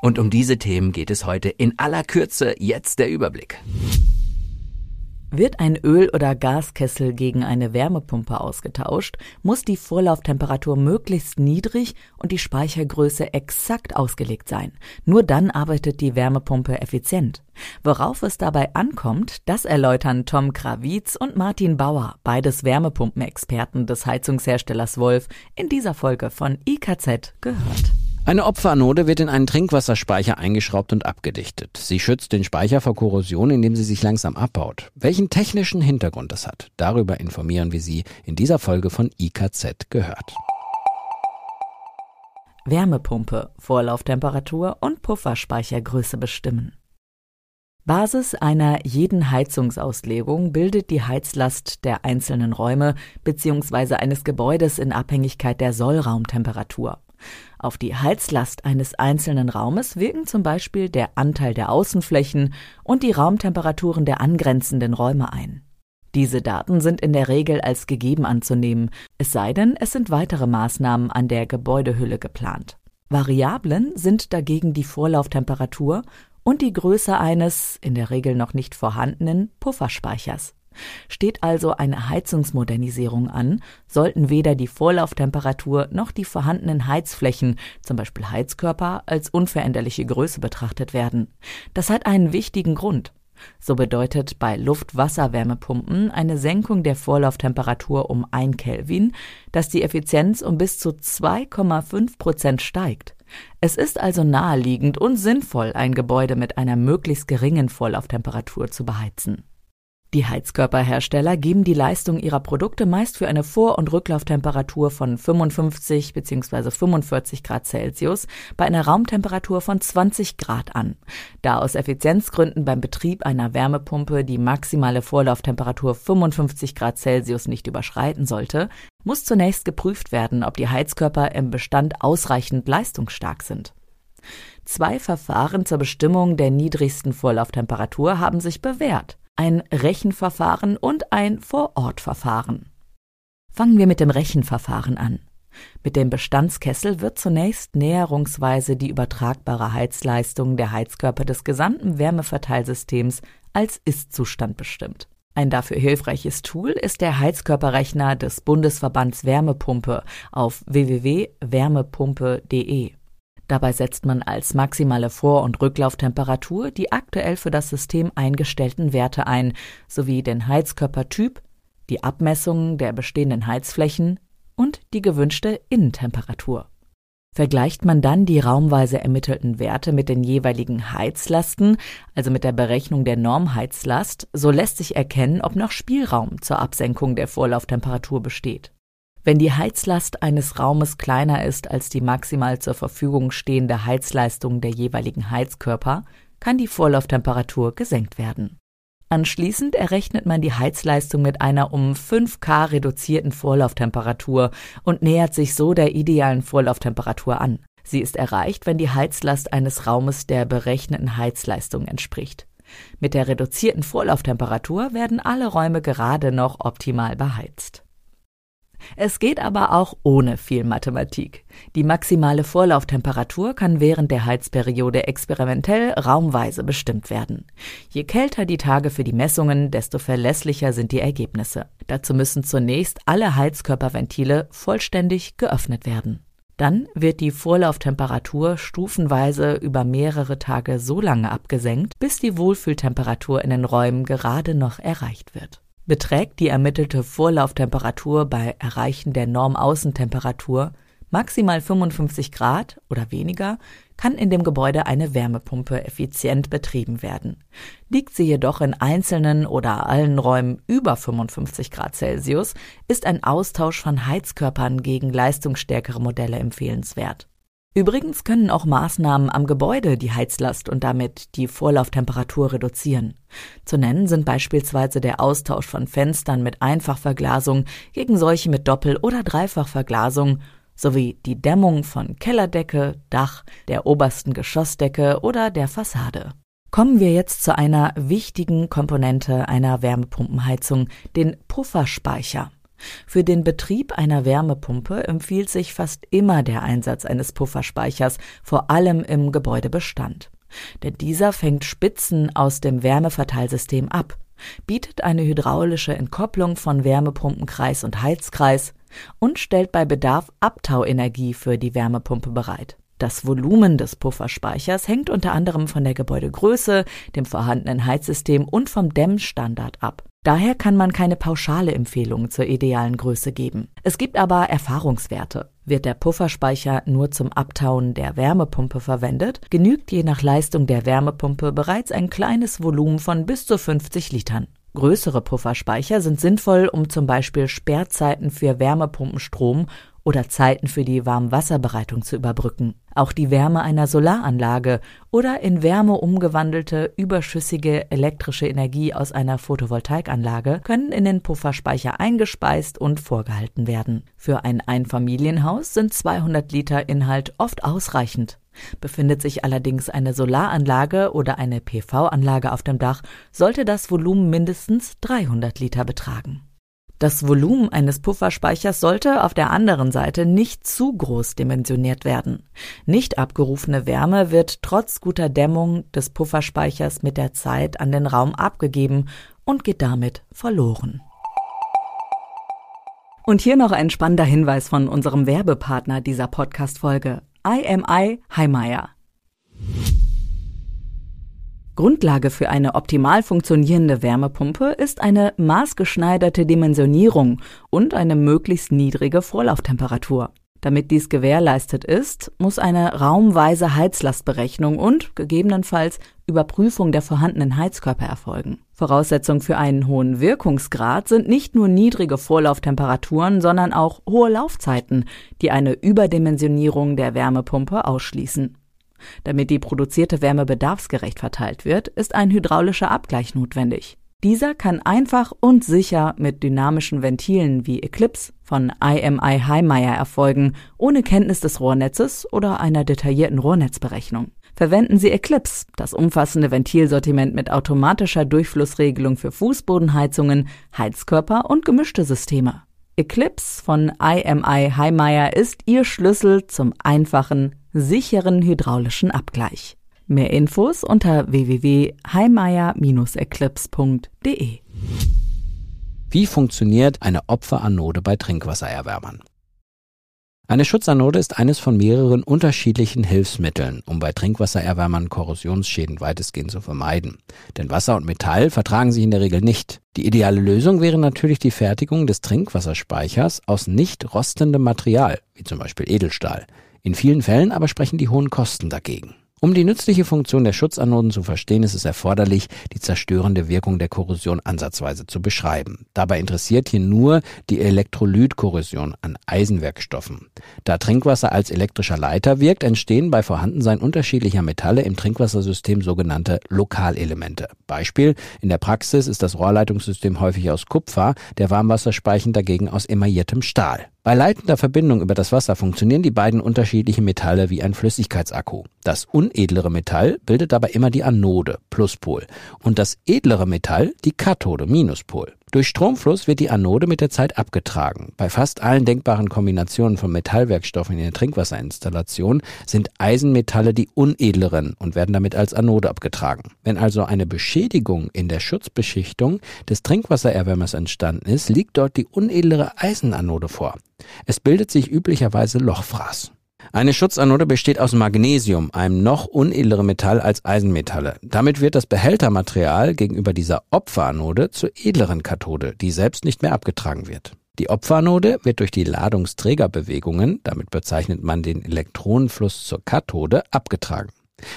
Und um diese Themen geht es heute in aller Kürze. Jetzt der Überblick. Wird ein Öl- oder Gaskessel gegen eine Wärmepumpe ausgetauscht, muss die Vorlauftemperatur möglichst niedrig und die Speichergröße exakt ausgelegt sein. Nur dann arbeitet die Wärmepumpe effizient. Worauf es dabei ankommt, das erläutern Tom Krawitz und Martin Bauer, beides Wärmepumpenexperten des Heizungsherstellers Wolf, in dieser Folge von IKZ gehört. Eine Opferanode wird in einen Trinkwasserspeicher eingeschraubt und abgedichtet. Sie schützt den Speicher vor Korrosion, indem sie sich langsam abbaut. Welchen technischen Hintergrund das hat, darüber informieren wir Sie in dieser Folge von IKZ gehört. Wärmepumpe, Vorlauftemperatur und Pufferspeichergröße bestimmen. Basis einer jeden Heizungsauslegung bildet die Heizlast der einzelnen Räume bzw. eines Gebäudes in Abhängigkeit der Sollraumtemperatur. Auf die Heizlast eines einzelnen Raumes wirken zum Beispiel der Anteil der Außenflächen und die Raumtemperaturen der angrenzenden Räume ein. Diese Daten sind in der Regel als gegeben anzunehmen, es sei denn, es sind weitere Maßnahmen an der Gebäudehülle geplant. Variablen sind dagegen die Vorlauftemperatur und die Größe eines, in der Regel noch nicht vorhandenen, Pufferspeichers. Steht also eine Heizungsmodernisierung an, sollten weder die Vorlauftemperatur noch die vorhandenen Heizflächen, zum Beispiel Heizkörper, als unveränderliche Größe betrachtet werden. Das hat einen wichtigen Grund. So bedeutet bei Luft-Wasser-Wärmepumpen eine Senkung der Vorlauftemperatur um 1 Kelvin, dass die Effizienz um bis zu 2,5 Prozent steigt. Es ist also naheliegend und sinnvoll, ein Gebäude mit einer möglichst geringen Vorlauftemperatur zu beheizen. Die Heizkörperhersteller geben die Leistung ihrer Produkte meist für eine Vor- und Rücklauftemperatur von 55 bzw. 45 Grad Celsius bei einer Raumtemperatur von 20 Grad an. Da aus Effizienzgründen beim Betrieb einer Wärmepumpe die maximale Vorlauftemperatur 55 Grad Celsius nicht überschreiten sollte, muss zunächst geprüft werden, ob die Heizkörper im Bestand ausreichend leistungsstark sind. Zwei Verfahren zur Bestimmung der niedrigsten Vorlauftemperatur haben sich bewährt ein Rechenverfahren und ein Vorortverfahren. Fangen wir mit dem Rechenverfahren an. Mit dem Bestandskessel wird zunächst näherungsweise die übertragbare Heizleistung der Heizkörper des gesamten Wärmeverteilsystems als Ist-Zustand bestimmt. Ein dafür hilfreiches Tool ist der Heizkörperrechner des Bundesverbands Wärmepumpe auf www.wärmepumpe.de. Dabei setzt man als maximale Vor- und Rücklauftemperatur die aktuell für das System eingestellten Werte ein, sowie den Heizkörpertyp, die Abmessungen der bestehenden Heizflächen und die gewünschte Innentemperatur. Vergleicht man dann die raumweise ermittelten Werte mit den jeweiligen Heizlasten, also mit der Berechnung der Normheizlast, so lässt sich erkennen, ob noch Spielraum zur Absenkung der Vorlauftemperatur besteht. Wenn die Heizlast eines Raumes kleiner ist als die maximal zur Verfügung stehende Heizleistung der jeweiligen Heizkörper, kann die Vorlauftemperatur gesenkt werden. Anschließend errechnet man die Heizleistung mit einer um 5 K reduzierten Vorlauftemperatur und nähert sich so der idealen Vorlauftemperatur an. Sie ist erreicht, wenn die Heizlast eines Raumes der berechneten Heizleistung entspricht. Mit der reduzierten Vorlauftemperatur werden alle Räume gerade noch optimal beheizt. Es geht aber auch ohne viel Mathematik. Die maximale Vorlauftemperatur kann während der Heizperiode experimentell raumweise bestimmt werden. Je kälter die Tage für die Messungen, desto verlässlicher sind die Ergebnisse. Dazu müssen zunächst alle Heizkörperventile vollständig geöffnet werden. Dann wird die Vorlauftemperatur stufenweise über mehrere Tage so lange abgesenkt, bis die Wohlfühltemperatur in den Räumen gerade noch erreicht wird. Beträgt die ermittelte Vorlauftemperatur bei Erreichen der Normaußentemperatur maximal 55 Grad oder weniger, kann in dem Gebäude eine Wärmepumpe effizient betrieben werden. Liegt sie jedoch in einzelnen oder allen Räumen über 55 Grad Celsius, ist ein Austausch von Heizkörpern gegen leistungsstärkere Modelle empfehlenswert. Übrigens können auch Maßnahmen am Gebäude die Heizlast und damit die Vorlauftemperatur reduzieren. Zu nennen sind beispielsweise der Austausch von Fenstern mit Einfachverglasung gegen solche mit Doppel- oder Dreifachverglasung sowie die Dämmung von Kellerdecke, Dach, der obersten Geschossdecke oder der Fassade. Kommen wir jetzt zu einer wichtigen Komponente einer Wärmepumpenheizung, den Pufferspeicher. Für den Betrieb einer Wärmepumpe empfiehlt sich fast immer der Einsatz eines Pufferspeichers, vor allem im Gebäudebestand. Denn dieser fängt Spitzen aus dem Wärmeverteilsystem ab, bietet eine hydraulische Entkopplung von Wärmepumpenkreis und Heizkreis und stellt bei Bedarf Abtauenergie für die Wärmepumpe bereit. Das Volumen des Pufferspeichers hängt unter anderem von der Gebäudegröße, dem vorhandenen Heizsystem und vom Dämmstandard ab. Daher kann man keine pauschale Empfehlung zur idealen Größe geben. Es gibt aber Erfahrungswerte. Wird der Pufferspeicher nur zum Abtauen der Wärmepumpe verwendet, genügt je nach Leistung der Wärmepumpe bereits ein kleines Volumen von bis zu 50 Litern. Größere Pufferspeicher sind sinnvoll, um zum Beispiel Sperrzeiten für Wärmepumpenstrom oder Zeiten für die Warmwasserbereitung zu überbrücken. Auch die Wärme einer Solaranlage oder in Wärme umgewandelte überschüssige elektrische Energie aus einer Photovoltaikanlage können in den Pufferspeicher eingespeist und vorgehalten werden. Für ein Einfamilienhaus sind 200 Liter Inhalt oft ausreichend. Befindet sich allerdings eine Solaranlage oder eine PV-Anlage auf dem Dach, sollte das Volumen mindestens 300 Liter betragen. Das Volumen eines Pufferspeichers sollte auf der anderen Seite nicht zu groß dimensioniert werden. Nicht abgerufene Wärme wird trotz guter Dämmung des Pufferspeichers mit der Zeit an den Raum abgegeben und geht damit verloren. Und hier noch ein spannender Hinweis von unserem Werbepartner dieser Podcast-Folge, IMI Heimeyer. Grundlage für eine optimal funktionierende Wärmepumpe ist eine maßgeschneiderte Dimensionierung und eine möglichst niedrige Vorlauftemperatur. Damit dies gewährleistet ist, muss eine raumweise Heizlastberechnung und gegebenenfalls Überprüfung der vorhandenen Heizkörper erfolgen. Voraussetzung für einen hohen Wirkungsgrad sind nicht nur niedrige Vorlauftemperaturen, sondern auch hohe Laufzeiten, die eine Überdimensionierung der Wärmepumpe ausschließen. Damit die produzierte Wärme bedarfsgerecht verteilt wird, ist ein hydraulischer Abgleich notwendig. Dieser kann einfach und sicher mit dynamischen Ventilen wie Eclipse von IMI Heimeyer erfolgen, ohne Kenntnis des Rohrnetzes oder einer detaillierten Rohrnetzberechnung. Verwenden Sie Eclipse, das umfassende Ventilsortiment mit automatischer Durchflussregelung für Fußbodenheizungen, Heizkörper und gemischte Systeme. Eclipse von IMI Heimeyer ist Ihr Schlüssel zum einfachen, sicheren hydraulischen Abgleich. Mehr Infos unter www.heimeyer-eclipse.de. Wie funktioniert eine Opferanode bei Trinkwassererwärmern? Eine Schutzanode ist eines von mehreren unterschiedlichen Hilfsmitteln, um bei Trinkwassererwärmern Korrosionsschäden weitestgehend zu vermeiden. Denn Wasser und Metall vertragen sich in der Regel nicht. Die ideale Lösung wäre natürlich die Fertigung des Trinkwasserspeichers aus nicht rostendem Material, wie zum Beispiel Edelstahl. In vielen Fällen aber sprechen die hohen Kosten dagegen. Um die nützliche Funktion der Schutzanoden zu verstehen, ist es erforderlich, die zerstörende Wirkung der Korrosion ansatzweise zu beschreiben. Dabei interessiert hier nur die Elektrolytkorrosion an Eisenwerkstoffen. Da Trinkwasser als elektrischer Leiter wirkt, entstehen bei Vorhandensein unterschiedlicher Metalle im Trinkwassersystem sogenannte Lokalelemente. Beispiel, in der Praxis ist das Rohrleitungssystem häufig aus Kupfer, der Warmwasserspeichen dagegen aus emailliertem Stahl. Bei leitender Verbindung über das Wasser funktionieren die beiden unterschiedlichen Metalle wie ein Flüssigkeitsakku. Das unedlere Metall bildet dabei immer die Anode, Pluspol, und das edlere Metall die Kathode, Minuspol. Durch Stromfluss wird die Anode mit der Zeit abgetragen. Bei fast allen denkbaren Kombinationen von Metallwerkstoffen in der Trinkwasserinstallation sind Eisenmetalle die unedleren und werden damit als Anode abgetragen. Wenn also eine Beschädigung in der Schutzbeschichtung des Trinkwassererwärmers entstanden ist, liegt dort die unedlere Eisenanode vor. Es bildet sich üblicherweise Lochfraß. Eine Schutzanode besteht aus Magnesium, einem noch unedleren Metall als Eisenmetalle. Damit wird das Behältermaterial gegenüber dieser Opferanode zur edleren Kathode, die selbst nicht mehr abgetragen wird. Die Opferanode wird durch die Ladungsträgerbewegungen, damit bezeichnet man den Elektronenfluss zur Kathode, abgetragen.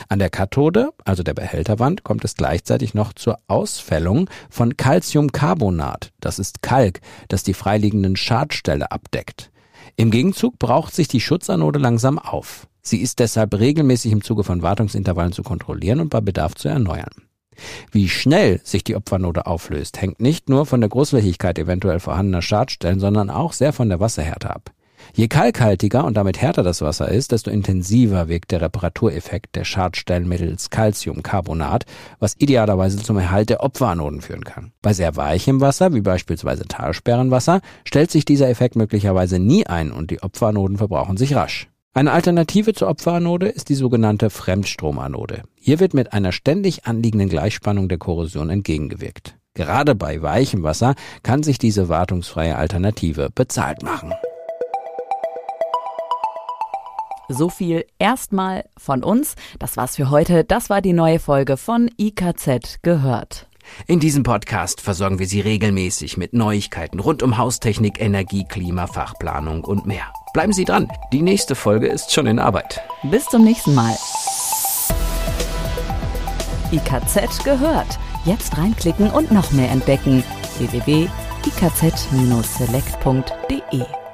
An der Kathode, also der Behälterwand, kommt es gleichzeitig noch zur Ausfällung von Calciumcarbonat. Das ist Kalk, das die freiliegenden Schadstelle abdeckt. Im Gegenzug braucht sich die Schutzanode langsam auf. Sie ist deshalb regelmäßig im Zuge von Wartungsintervallen zu kontrollieren und bei Bedarf zu erneuern. Wie schnell sich die Opfernode auflöst, hängt nicht nur von der Großflächigkeit eventuell vorhandener Schadstellen, sondern auch sehr von der Wasserhärte ab. Je kalkhaltiger und damit härter das Wasser ist, desto intensiver wirkt der Reparatureffekt der Schadstellen mittels Calciumcarbonat, was idealerweise zum Erhalt der Opferanoden führen kann. Bei sehr weichem Wasser, wie beispielsweise Talsperrenwasser, stellt sich dieser Effekt möglicherweise nie ein und die Opferanoden verbrauchen sich rasch. Eine Alternative zur Opferanode ist die sogenannte Fremdstromanode. Hier wird mit einer ständig anliegenden Gleichspannung der Korrosion entgegengewirkt. Gerade bei weichem Wasser kann sich diese wartungsfreie Alternative bezahlt machen. So viel erstmal von uns. Das war's für heute. Das war die neue Folge von IKZ gehört. In diesem Podcast versorgen wir Sie regelmäßig mit Neuigkeiten rund um Haustechnik, Energie, Klima, Fachplanung und mehr. Bleiben Sie dran, die nächste Folge ist schon in Arbeit. Bis zum nächsten Mal. IKZ gehört. Jetzt reinklicken und noch mehr entdecken. www.ikz-select.de